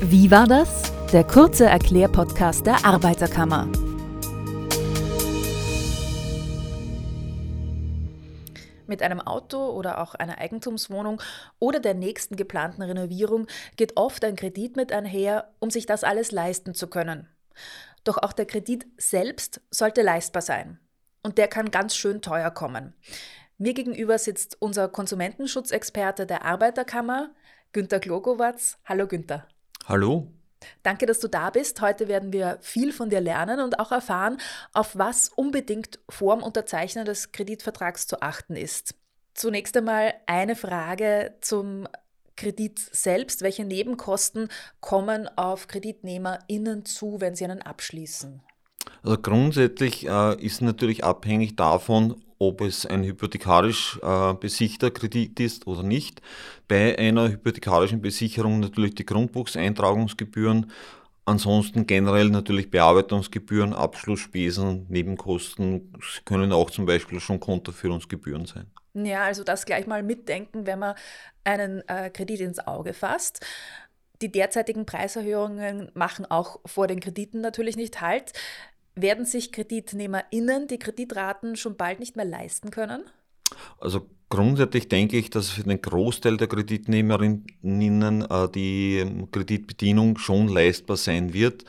Wie war das? Der kurze Erklärpodcast der Arbeiterkammer. Mit einem Auto oder auch einer Eigentumswohnung oder der nächsten geplanten Renovierung geht oft ein Kredit mit einher, um sich das alles leisten zu können. Doch auch der Kredit selbst sollte leistbar sein. Und der kann ganz schön teuer kommen. Mir gegenüber sitzt unser Konsumentenschutzexperte der Arbeiterkammer, Günter Glogowatz. Hallo Günter. Hallo. Danke, dass du da bist. Heute werden wir viel von dir lernen und auch erfahren, auf was unbedingt vorm Unterzeichnen des Kreditvertrags zu achten ist. Zunächst einmal eine Frage zum Kredit selbst. Welche Nebenkosten kommen auf KreditnehmerInnen zu, wenn sie einen abschließen? Also grundsätzlich äh, ist natürlich abhängig davon, ob es ein hypothekarisch äh, besicherter Kredit ist oder nicht. Bei einer hypothekarischen Besicherung natürlich die Grundbuchseintragungsgebühren, ansonsten generell natürlich Bearbeitungsgebühren, Abschlussspesen, Nebenkosten können auch zum Beispiel schon Kontoführungsgebühren sein. Ja, also das gleich mal mitdenken, wenn man einen äh, Kredit ins Auge fasst. Die derzeitigen Preiserhöhungen machen auch vor den Krediten natürlich nicht Halt. Werden sich KreditnehmerInnen die Kreditraten schon bald nicht mehr leisten können? Also grundsätzlich denke ich, dass für den Großteil der Kreditnehmerinnen äh, die Kreditbedienung schon leistbar sein wird.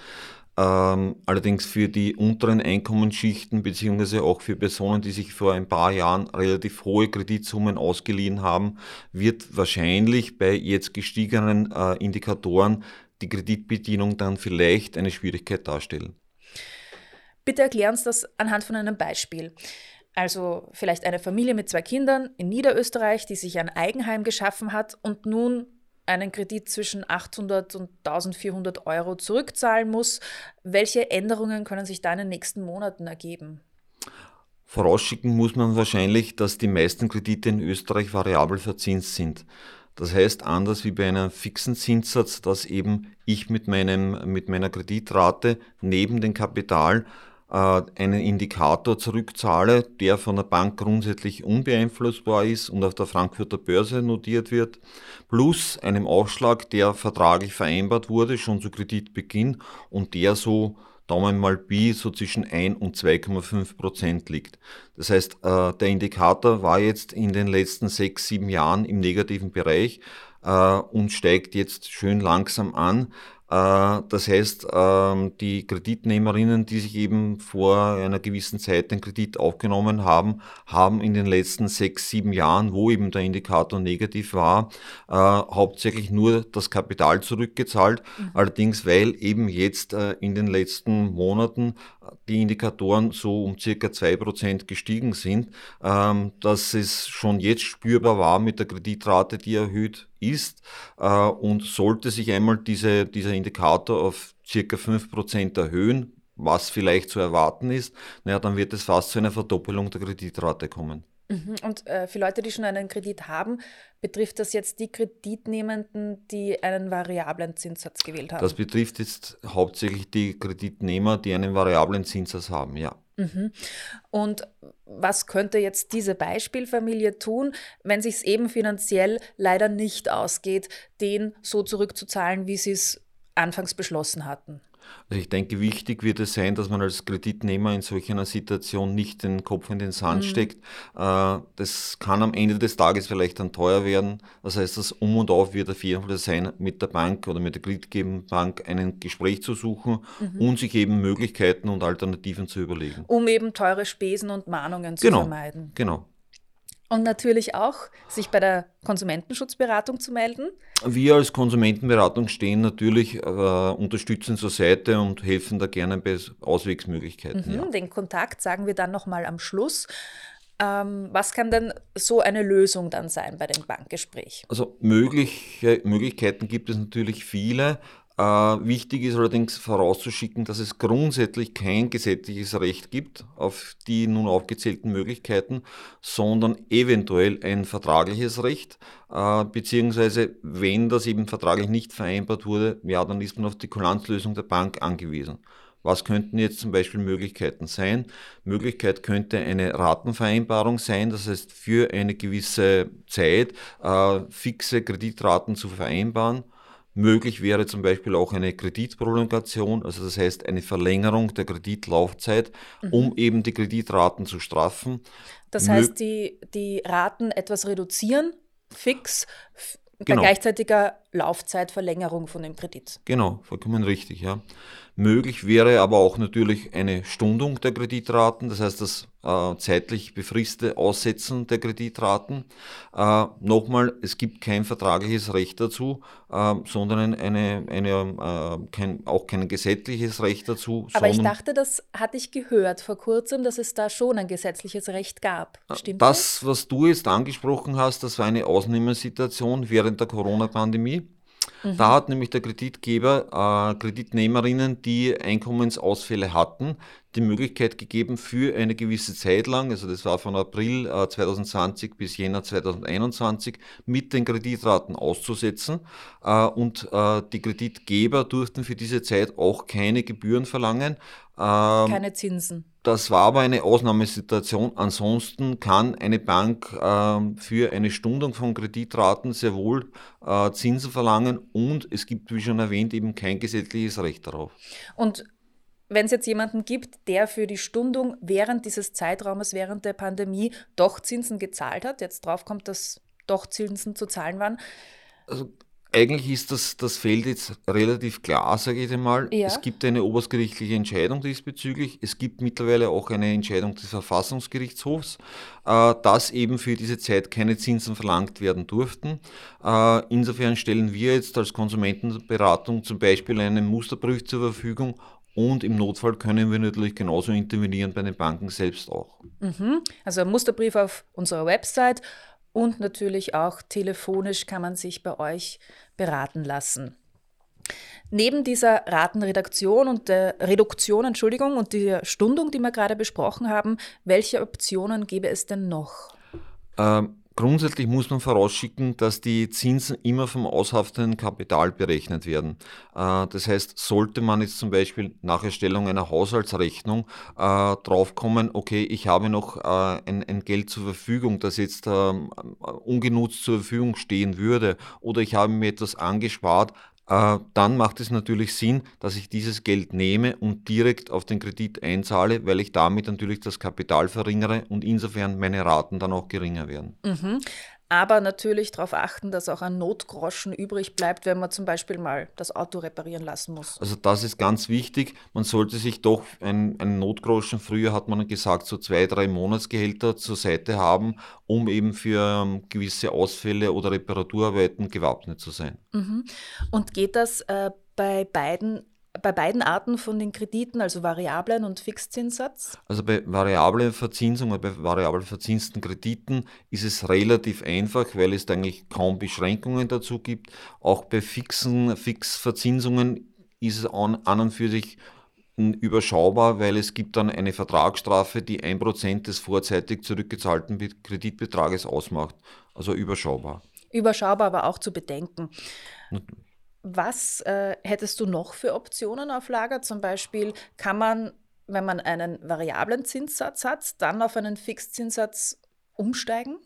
Ähm, allerdings für die unteren Einkommensschichten beziehungsweise auch für Personen, die sich vor ein paar Jahren relativ hohe Kreditsummen ausgeliehen haben, wird wahrscheinlich bei jetzt gestiegenen äh, Indikatoren die Kreditbedienung dann vielleicht eine Schwierigkeit darstellen. Bitte erklär uns das anhand von einem Beispiel. Also vielleicht eine Familie mit zwei Kindern in Niederösterreich, die sich ein Eigenheim geschaffen hat und nun einen Kredit zwischen 800 und 1400 Euro zurückzahlen muss. Welche Änderungen können sich da in den nächsten Monaten ergeben? Vorausschicken muss man wahrscheinlich, dass die meisten Kredite in Österreich variabel verzinst sind. Das heißt, anders wie bei einem fixen Zinssatz, dass eben ich mit, meinem, mit meiner Kreditrate neben dem Kapital einen Indikator zurückzahle, der von der Bank grundsätzlich unbeeinflussbar ist und auf der Frankfurter Börse notiert wird, plus einem Aufschlag, der vertraglich vereinbart wurde, schon zu Kreditbeginn und der so Daumen mal Pi so zwischen 1 und 2,5 Prozent liegt. Das heißt, äh, der Indikator war jetzt in den letzten sechs, sieben Jahren im negativen Bereich äh, und steigt jetzt schön langsam an. Äh, das heißt, ähm, die Kreditnehmerinnen, die sich eben vor einer gewissen Zeit den Kredit aufgenommen haben, haben in den letzten sechs, sieben Jahren, wo eben der Indikator negativ war, äh, hauptsächlich nur das Kapital zurückgezahlt. Mhm. Allerdings, weil eben jetzt äh, in den letzten Monaten die Indikatoren so um circa zwei Prozent gestiegen sind, ähm, dass es schon jetzt spürbar war mit der Kreditrate, die erhöht ist und sollte sich einmal diese, dieser Indikator auf circa 5% erhöhen, was vielleicht zu erwarten ist, naja, dann wird es fast zu einer Verdoppelung der Kreditrate kommen. Mhm. Und äh, für Leute, die schon einen Kredit haben, betrifft das jetzt die Kreditnehmenden, die einen variablen Zinssatz gewählt haben? Das betrifft jetzt hauptsächlich die Kreditnehmer, die einen variablen Zinssatz haben, ja. Mhm. Und was könnte jetzt diese Beispielfamilie tun, wenn sich es eben finanziell leider nicht ausgeht, den so zurückzuzahlen, wie sie es anfangs beschlossen hatten? Also ich denke, wichtig wird es sein, dass man als Kreditnehmer in solch einer Situation nicht den Kopf in den Sand mhm. steckt. Äh, das kann am Ende des Tages vielleicht dann teuer werden. Das heißt, das Um und Auf wird auf jeden Fall sein, mit der Bank oder mit der kreditgebenden Bank ein Gespräch zu suchen mhm. und sich eben Möglichkeiten und Alternativen zu überlegen. Um eben teure Spesen und Mahnungen zu genau, vermeiden. Genau. Und natürlich auch, sich bei der Konsumentenschutzberatung zu melden. Wir als Konsumentenberatung stehen natürlich äh, unterstützend zur Seite und helfen da gerne bei Auswegsmöglichkeiten. Mhm, ja. Den Kontakt sagen wir dann nochmal am Schluss. Ähm, was kann denn so eine Lösung dann sein bei dem Bankgespräch? Also mögliche, Möglichkeiten gibt es natürlich viele. Äh, wichtig ist allerdings vorauszuschicken, dass es grundsätzlich kein gesetzliches Recht gibt auf die nun aufgezählten Möglichkeiten, sondern eventuell ein vertragliches Recht, äh, beziehungsweise wenn das eben vertraglich nicht vereinbart wurde, ja, dann ist man auf die Kulanzlösung der Bank angewiesen. Was könnten jetzt zum Beispiel Möglichkeiten sein? Möglichkeit könnte eine Ratenvereinbarung sein, das heißt für eine gewisse Zeit äh, fixe Kreditraten zu vereinbaren Möglich wäre zum Beispiel auch eine Kreditprolongation, also das heißt eine Verlängerung der Kreditlaufzeit, mhm. um eben die Kreditraten zu straffen. Das heißt, die, die Raten etwas reduzieren, fix, genau. bei gleichzeitiger Laufzeitverlängerung von dem Kredit. Genau, vollkommen richtig, ja. Möglich wäre aber auch natürlich eine Stundung der Kreditraten, das heißt das äh, zeitlich befristete Aussetzen der Kreditraten. Äh, Nochmal, es gibt kein vertragliches Recht dazu, äh, sondern eine, eine, äh, kein, auch kein gesetzliches Recht dazu. Aber ich dachte, das hatte ich gehört vor kurzem, dass es da schon ein gesetzliches Recht gab. Äh, Stimmt das? Das, was du jetzt angesprochen hast, das war eine Ausnehmersituation während der Corona-Pandemie. Mhm. Da hat nämlich der Kreditgeber äh, Kreditnehmerinnen, die Einkommensausfälle hatten, die Möglichkeit gegeben, für eine gewisse Zeit lang, also das war von April äh, 2020 bis Jänner 2021, mit den Kreditraten auszusetzen. Äh, und äh, die Kreditgeber durften für diese Zeit auch keine Gebühren verlangen. Ähm, keine Zinsen. Das war aber eine Ausnahmesituation. Ansonsten kann eine Bank äh, für eine Stundung von Kreditraten sehr wohl äh, Zinsen verlangen und es gibt, wie schon erwähnt, eben kein gesetzliches Recht darauf. Und wenn es jetzt jemanden gibt, der für die Stundung während dieses Zeitraumes, während der Pandemie doch Zinsen gezahlt hat, jetzt drauf kommt, dass doch Zinsen zu zahlen waren. Also eigentlich ist das, das Feld jetzt relativ klar, sage ich einmal. Ja. Es gibt eine oberstgerichtliche Entscheidung diesbezüglich. Es gibt mittlerweile auch eine Entscheidung des Verfassungsgerichtshofs, äh, dass eben für diese Zeit keine Zinsen verlangt werden durften. Äh, insofern stellen wir jetzt als Konsumentenberatung zum Beispiel einen Musterbrief zur Verfügung und im Notfall können wir natürlich genauso intervenieren bei den Banken selbst auch. Mhm. Also ein Musterbrief auf unserer Website und natürlich auch telefonisch kann man sich bei euch beraten lassen. Neben dieser Ratenredaktion und der Reduktion, Entschuldigung, und der Stundung, die wir gerade besprochen haben, welche Optionen gäbe es denn noch? Ähm, Grundsätzlich muss man vorausschicken, dass die Zinsen immer vom aushaftenden Kapital berechnet werden. Äh, das heißt, sollte man jetzt zum Beispiel nach Erstellung einer Haushaltsrechnung äh, draufkommen, okay, ich habe noch äh, ein, Geld zur Verfügung, das jetzt ähm, ungenutzt zur Verfügung stehen würde, oder ich habe mir etwas angespart, dann macht es natürlich Sinn, dass ich dieses Geld nehme und direkt auf den Kredit einzahle, weil ich damit natürlich das Kapital verringere und insofern meine Raten dann auch geringer werden. Mhm aber natürlich darauf achten, dass auch ein Notgroschen übrig bleibt, wenn man zum Beispiel mal das Auto reparieren lassen muss. Also das ist ganz wichtig. Man sollte sich doch einen, Notgroschen, früher hat man gesagt, so zwei, drei Monatsgehälter zur Seite haben, um eben für ähm, gewisse Ausfälle oder Reparaturarbeiten gewappnet zu sein. Mhm. Und geht das äh, bei beiden bei beiden Arten von den Krediten, also variablen und Fixzinssatz? Also bei variablen Verzinsung oder bei variabel verzinsten Krediten ist es relativ einfach, weil es eigentlich kaum Beschränkungen dazu gibt. Auch bei fixen Fixverzinsungen ist es an, an und für sich überschaubar, weil es gibt dann eine Vertragsstrafe, die ein Prozent des vorzeitig zurückgezahlten Kreditbetrages ausmacht. Also überschaubar. Überschaubar, aber auch zu bedenken. Was äh, hättest du noch für Optionen auf Lager? Zum Beispiel kann man, wenn man einen variablen Zinssatz hat, dann auf einen Fixzinssatz umsteigen?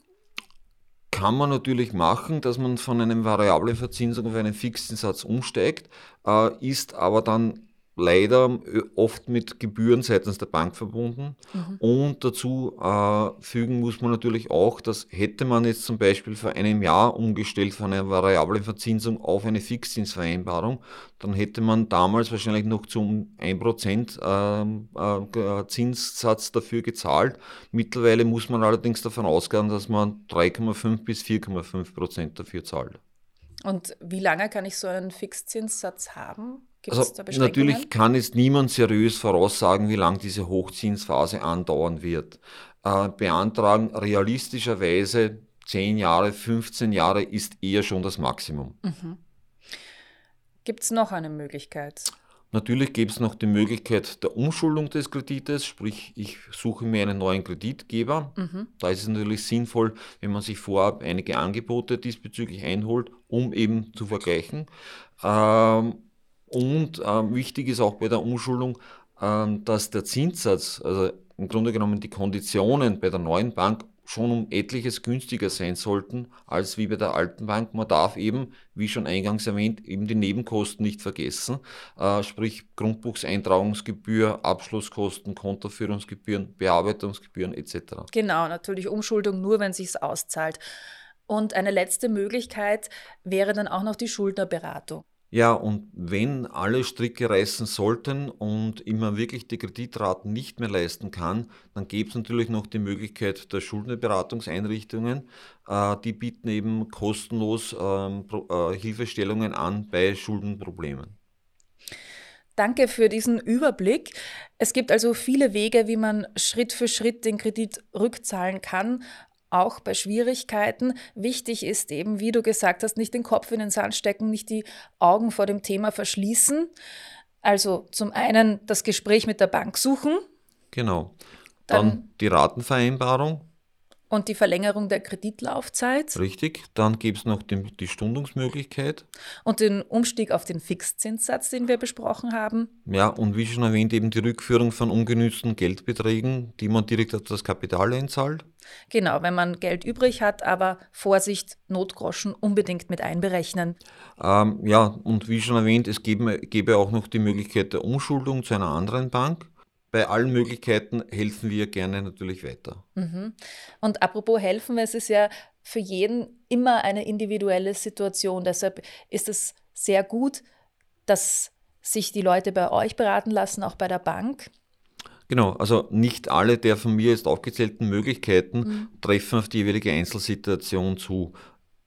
Kann man natürlich machen, dass man von einem variablen Verzinsung auf einen Fixzinssatz umsteigt, äh, ist aber dann leider äh, oft mit Gebühren seitens der Bank verbunden. Mhm. Und dazu äh, fügen muss man natürlich auch, dass hätte man jetzt zum Beispiel vor einem Jahr umgestellt von einer variablen Verzinsung auf eine Fixzinsvereinbarung, dann hätte man damals wahrscheinlich noch zum 1% äh, äh, Zinssatz dafür gezahlt. Mittlerweile muss man allerdings davon ausgehen, dass man 3,5 bis 4,5% dafür zahlt. Und wie lange kann ich so einen Fixzinssatz haben? Gibt also natürlich kann es niemand seriös voraussagen, wie lange diese Hochzinsphase andauern wird. Äh, beantragen realistischerweise 10 Jahre, 15 Jahre ist eher schon das Maximum. Mhm. Gibt es noch eine Möglichkeit? Natürlich gibt es noch die Möglichkeit der Umschuldung des Kredites, sprich ich suche mir einen neuen Kreditgeber. Mhm. Da ist es natürlich sinnvoll, wenn man sich vorab einige Angebote diesbezüglich einholt, um eben zu vergleichen. Ähm, und äh, wichtig ist auch bei der Umschuldung, äh, dass der Zinssatz, also im Grunde genommen die Konditionen bei der neuen Bank schon um etliches günstiger sein sollten als wie bei der alten Bank. Man darf eben, wie schon eingangs erwähnt, eben die Nebenkosten nicht vergessen, äh, sprich Grundbuchseintragungsgebühr, Abschlusskosten, Kontoführungsgebühren, Bearbeitungsgebühren etc. Genau, natürlich Umschuldung nur, wenn sich auszahlt. Und eine letzte Möglichkeit wäre dann auch noch die Schuldnerberatung. Ja, und wenn alle Stricke reißen sollten und immer wirklich die Kreditraten nicht mehr leisten kann, dann gibt es natürlich noch die Möglichkeit der Schuldnerberatungseinrichtungen. Äh, die bieten eben kostenlos ähm, äh, Hilfestellungen an bei Schuldenproblemen. Danke für diesen Überblick. Es gibt also viele Wege, wie man Schritt für Schritt den Kredit rückzahlen kann auch bei Schwierigkeiten. Wichtig ist eben, wie du gesagt hast, nicht den Kopf in den Sand stecken, nicht die Augen vor dem Thema verschließen. Also zum einen das Gespräch mit der Bank suchen. Genau. Dann, Dann die Ratenvereinbarung und die Verlängerung der Kreditlaufzeit. Richtig, dann gibt es noch die, die, Stundungsmöglichkeit. Und den Umstieg auf den Fixzinssatz, den wir besprochen haben. Ja, und wie schon erwähnt, eben die Rückführung von ungenützten Geldbeträgen, die man direkt auf das Kapital einzahlt. Genau, wenn man Geld übrig hat, aber Vorsicht, Notgroschen unbedingt mit einberechnen. Ähm, ja, und wie schon erwähnt, es gäbe, gäbe auch noch die Möglichkeit der Umschuldung zu einer anderen Bank bei allen Möglichkeiten helfen wir gerne natürlich weiter. Mhm. Und apropos helfen, es ist ja für jeden immer eine individuelle Situation. Deshalb ist es sehr gut, dass sich die Leute bei euch beraten lassen, auch bei der Bank. Genau, also nicht alle der von mir jetzt aufgezählten Möglichkeiten mhm. treffen auf die jeweilige Einzelsituation zu.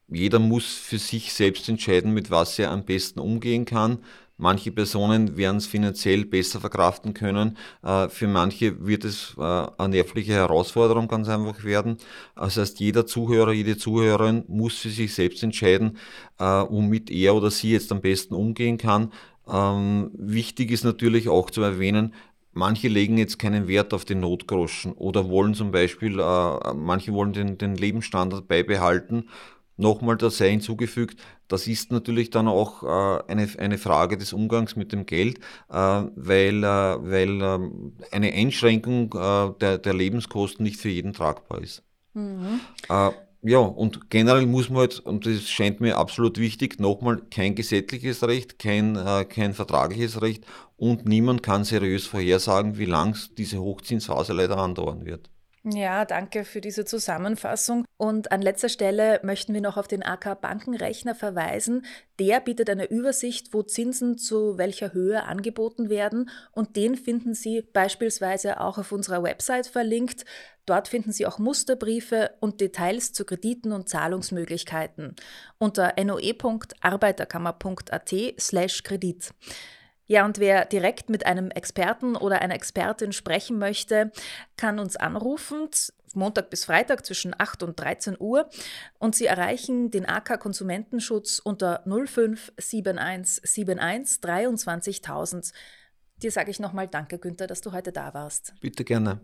Jeder muss für sich selbst entscheiden, mit was er am besten umgehen kann. Manche Personen werden es finanziell besser verkraften können. Äh, für manche wird es äh, eine nervliche Herausforderung ganz einfach werden. Das heißt, jeder Zuhörer, jede Zuhörerin muss für sich selbst entscheiden, äh, womit er oder sie jetzt am besten umgehen kann. Ähm, wichtig ist natürlich auch zu erwähnen, Manche legen jetzt keinen Wert auf den Notgroschen oder wollen zum Beispiel, manche wollen den, den Lebensstandard beibehalten Nochmal da sei hinzugefügt, das ist natürlich dann auch äh, eine, eine Frage des Umgangs mit dem Geld, äh, weil, äh, weil ähm, eine Einschränkung äh, der, der Lebenskosten nicht für jeden tragbar ist. Mhm. Äh, ja, und generell muss man halt, und das scheint mir absolut wichtig, nochmal kein gesetzliches Recht, kein, äh, kein vertragliches Recht und niemand kann seriös vorhersagen, wie lang diese Hochzinsphase leider andauern wird. Ja, danke für diese Zusammenfassung. Und an letzter Stelle möchten wir noch auf den AK Bankenrechner verweisen. Der bietet eine Übersicht, wo Zinsen zu welcher Höhe angeboten werden. Und den finden Sie beispielsweise auch auf unserer Website verlinkt. Dort finden Sie auch Musterbriefe und Details zu Krediten und Zahlungsmöglichkeiten unter noe.arbeiterkammer.at slash Kredit. Ja, und wer direkt mit einem Experten oder einer Expertin sprechen möchte, kann uns anrufen, Montag bis Freitag zwischen 8 und 13 Uhr. Und Sie erreichen den AK Konsumentenschutz unter 057171 23000. Dir sage ich nochmal Danke, Günther, dass du heute da warst. Bitte gerne.